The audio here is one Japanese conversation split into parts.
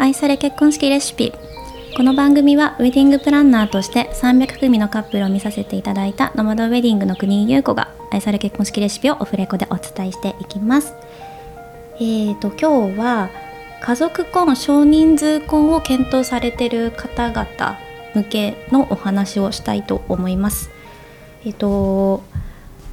愛され結婚式レシピ。この番組はウェディングプランナーとして300組のカップルを見させていただいたノマドウェディングの国井優子が愛され結婚式レシピをオフレコでお伝えしていきます。えーと今日は家族婚少人数婚を検討されてる方々向けのお話をしたいと思います。えっ、と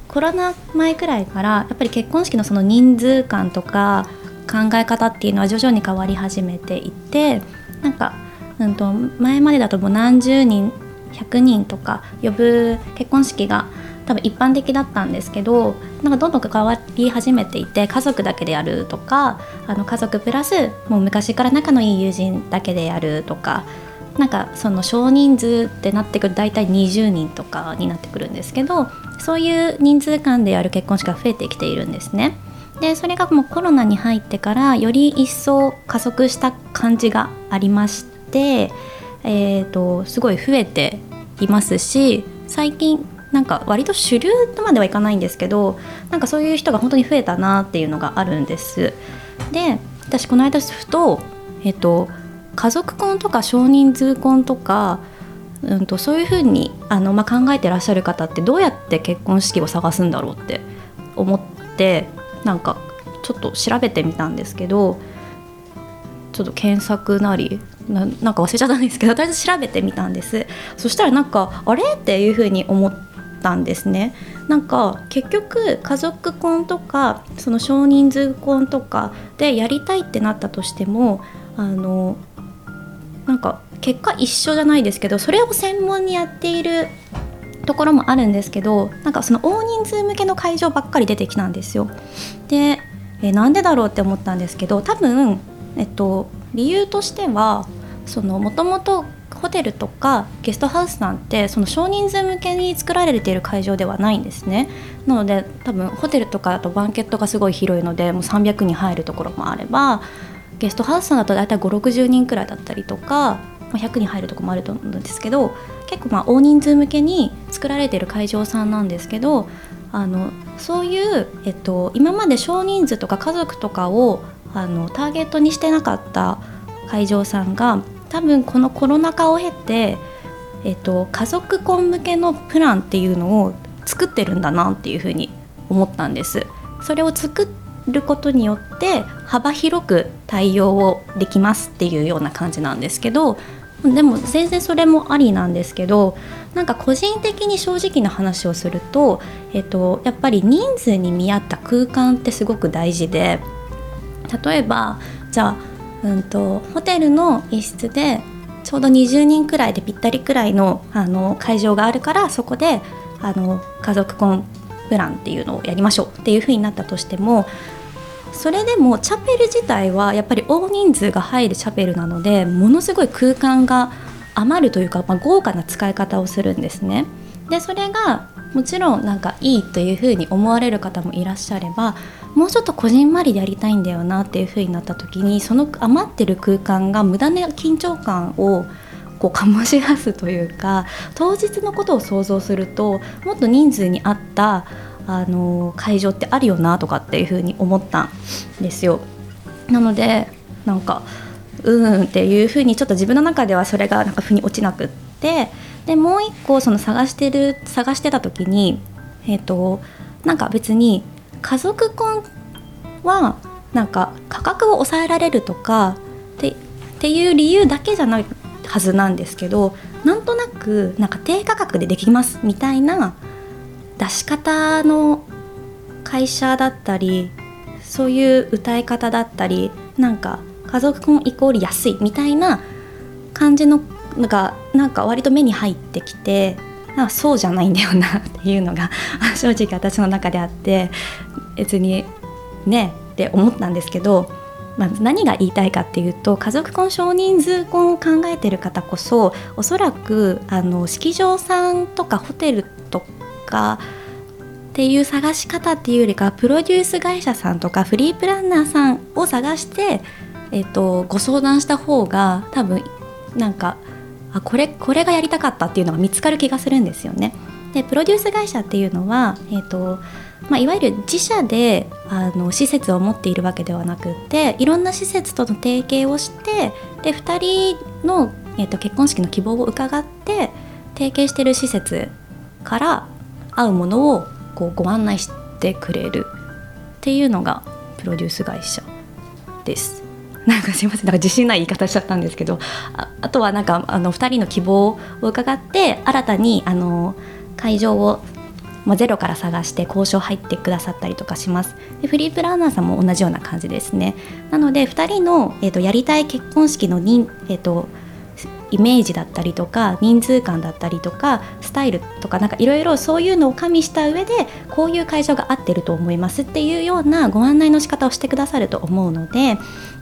コロナ前くらいからやっぱり結婚式のその人数感とか考え方っていうのは徐々に変わり始めていてなんか、うん、と前までだともう何十人100人とか呼ぶ結婚式が多分一般的だったんですけどなんかどんどん変わり始めていて家族だけでやるとかあの家族プラスもう昔から仲のいい友人だけでやるとかなんかその少人数ってなってくると大体20人とかになってくるんですけどそういう人数間でやる結婚式が増えてきているんですね。でそれがもうコロナに入ってからより一層加速した感じがありまして、えーと、すごい増えていますし最近なんか割と主流とまではいかないんですけどなんかそういう人が本当に増えたなっていうのがあるんです。で私この間ふと,、えーと、家族婚とか少人数婚とかうんと、そういうふうにあの、まあ、考えてらっしゃる方ってどうやって結婚式を探すんだろうって思ってなんかちょっと調べてみたんですけどちょっと検索なりなんか忘れちゃったんですけどとりあえず調べてみたんです。そしたらなんかあれ？っていうふうに思ったんですね。なんか結局家族婚とかその少人数婚とかでやりたいってなったとしてもあのなんか結果一緒じゃないですけどそれを専門にやっているところもあるんですけどなんかその大人数向けの会場ばっかり出てきたんですよ。で、えなんでだろうって思ったんですけど多分、えっと、理由としてはもともとホテルとかゲストハウスなんてその少人数向けに作られている会場ではないんですねなので多分ホテルとかだとバンケットがすごい広いのでもう300人入るところもあればゲストハウスさんだと大体560人くらいだったりとか100人入るとこもあると思うんですけど結構まあ大人数向けに作られてる会場さんなんですけどあのそういう、えっと、今まで少人数とか家族とかをあのターゲットにしてなかった会場さんが多分このコロナ禍を経て、えっと、家族婚向けのプランっていうのを作ってるんだなっていうふうに思ったんです。それを作ることによって幅広く対応をできますっていうような感じなんですけどでも全然それもありなんですけどなんか個人的に正直な話をすると、えっと、やっぱり人数に見合った空間ってすごく大事で例えばじゃあ、うんと、ホテルの一室でちょうど20人くらいでぴったりくらいのあの会場があるからそこであの家族婚プランっていうのをやりましょうっていうふうになったとしてもそれでもチャペル自体はやっぱり大人数が入るチャペルなのでものすごい空間が余るというか、まあ、豪華な使い方をするんですね。でそれがもちろんなんかいいというふうに思われる方もいらっしゃればもうちょっとこじんまりでやりたいんだよなっていうふうになった時にその余ってる空間が無駄な緊張感をこう醸し出すというか当日のことを想像するともっと人数に合ったあの会場ってあるよなとかっていうふうに思ったんですよ。なのでなんかうんっていうふうにちょっと自分の中ではそれがなんか腑に落ちなくってでもう一個その探してる探してた時にえっ、ー、となんか別に家族婚はなんか価格を抑えられるとかってっていう理由だけじゃないはずなんですけどなんとなくなんか低価格でできますみたいな出し方の会社だったりそういう歌い方だったりなんか家族婚イコール安いみたいな感じのなんかなんか割と目に入ってきてなんかそうじゃないんだよなっていうのが 正直私の中であって別にねって思ったんですけど、まあ、何が言いたいかっていうと家族婚少人数婚を考えてる方こそおそらくあの式場さんとかホテルとかっていう探し方っていうよりかプロデュース会社さんとかフリープランナーさんを探して、えっと、ご相談した方が多分なんかあこれこれがやりたかったっていうのが見つかる気がするんですよね。でプロデュース会社っていうのは、えーとまあ、いわゆる自社であの施設を持っているわけではなくっていろんな施設との提携をしてで2人の、えーと、結婚式の希望を伺って提携してる施設から合うものをこうご案内してくれるっていうのがプロデュース会社です。なんかすいません。なんか自信ない言い方しちゃったんですけど。ああとはなんかあの2人の希望を伺って新たにあの会場をまあ、ゼロから探して交渉入ってくださったりとかします。でフリープランナーさんも同じような感じですね。なので2人の、えーと、やりたい結婚式のに、えーとイメージだったりとか人数感だったりとかスタイルとかなんかいろいろそういうのを加味した上でこういう会場が合ってると思いますっていうようなご案内の仕方をしてくださると思うので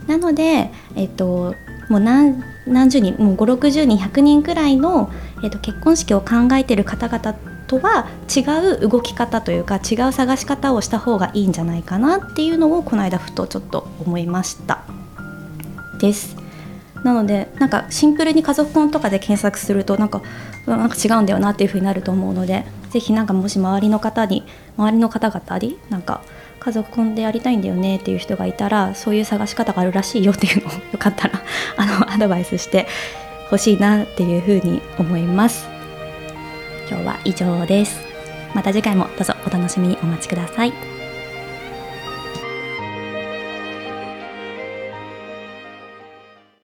なので、えっと、もう何何十人もう560人100人くらいの、えっと、結婚式を考えてる方々とは違う動き方というか違う探し方をした方がいいんじゃないかなっていうのをこの間ふとちょっと思いました。です。なのでなんかシンプルに家族婚とかで検索するとなんかなんか違うんだよなっていうふうになると思うのでぜひなんかもし周りの方に周りの方々になんか家族婚でやりたいんだよねっていう人がいたらそういう探し方があるらしいよっていうのを よかったらあのアドバイスしてほしいなっていうふうに思います。今日は以上です。また次回もどうぞお楽しみにお待ちください。